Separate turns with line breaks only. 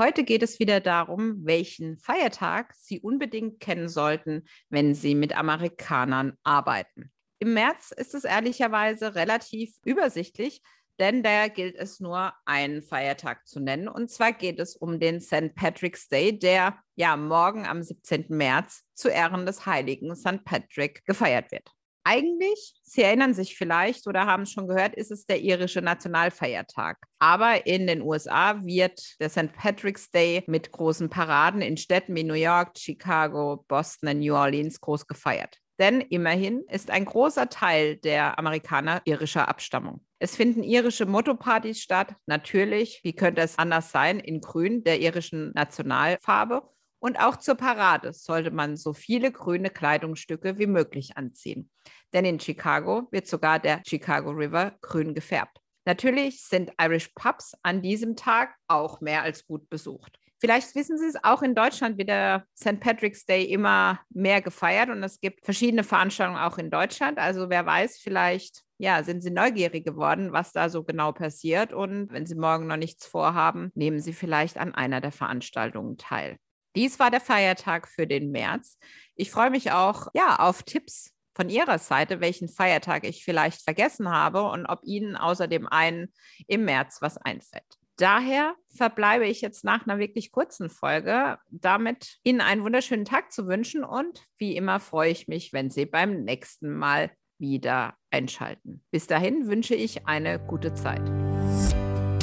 Heute geht es wieder darum, welchen Feiertag Sie unbedingt kennen sollten, wenn Sie mit Amerikanern arbeiten. Im März ist es ehrlicherweise relativ übersichtlich, denn da gilt es nur einen Feiertag zu nennen. Und zwar geht es um den St. Patrick's Day, der ja morgen am 17. März zu Ehren des heiligen St. Patrick gefeiert wird. Eigentlich, Sie erinnern sich vielleicht oder haben es schon gehört, ist es der irische Nationalfeiertag. Aber in den USA wird der St. Patrick's Day mit großen Paraden in Städten wie New York, Chicago, Boston und New Orleans groß gefeiert. Denn immerhin ist ein großer Teil der Amerikaner irischer Abstammung. Es finden irische Motto-Partys statt, natürlich, wie könnte es anders sein, in Grün, der irischen Nationalfarbe und auch zur Parade sollte man so viele grüne Kleidungsstücke wie möglich anziehen. Denn in Chicago wird sogar der Chicago River grün gefärbt. Natürlich sind Irish Pubs an diesem Tag auch mehr als gut besucht. Vielleicht wissen Sie es, auch in Deutschland wird der St. Patrick's Day immer mehr gefeiert und es gibt verschiedene Veranstaltungen auch in Deutschland. Also wer weiß, vielleicht ja, sind Sie neugierig geworden, was da so genau passiert und wenn Sie morgen noch nichts vorhaben, nehmen Sie vielleicht an einer der Veranstaltungen teil. Dies war der Feiertag für den März. Ich freue mich auch ja, auf Tipps von Ihrer Seite, welchen Feiertag ich vielleicht vergessen habe und ob Ihnen außer dem einen im März was einfällt. Daher verbleibe ich jetzt nach einer wirklich kurzen Folge damit, Ihnen einen wunderschönen Tag zu wünschen und wie immer freue ich mich, wenn Sie beim nächsten Mal wieder einschalten. Bis dahin wünsche ich eine gute Zeit.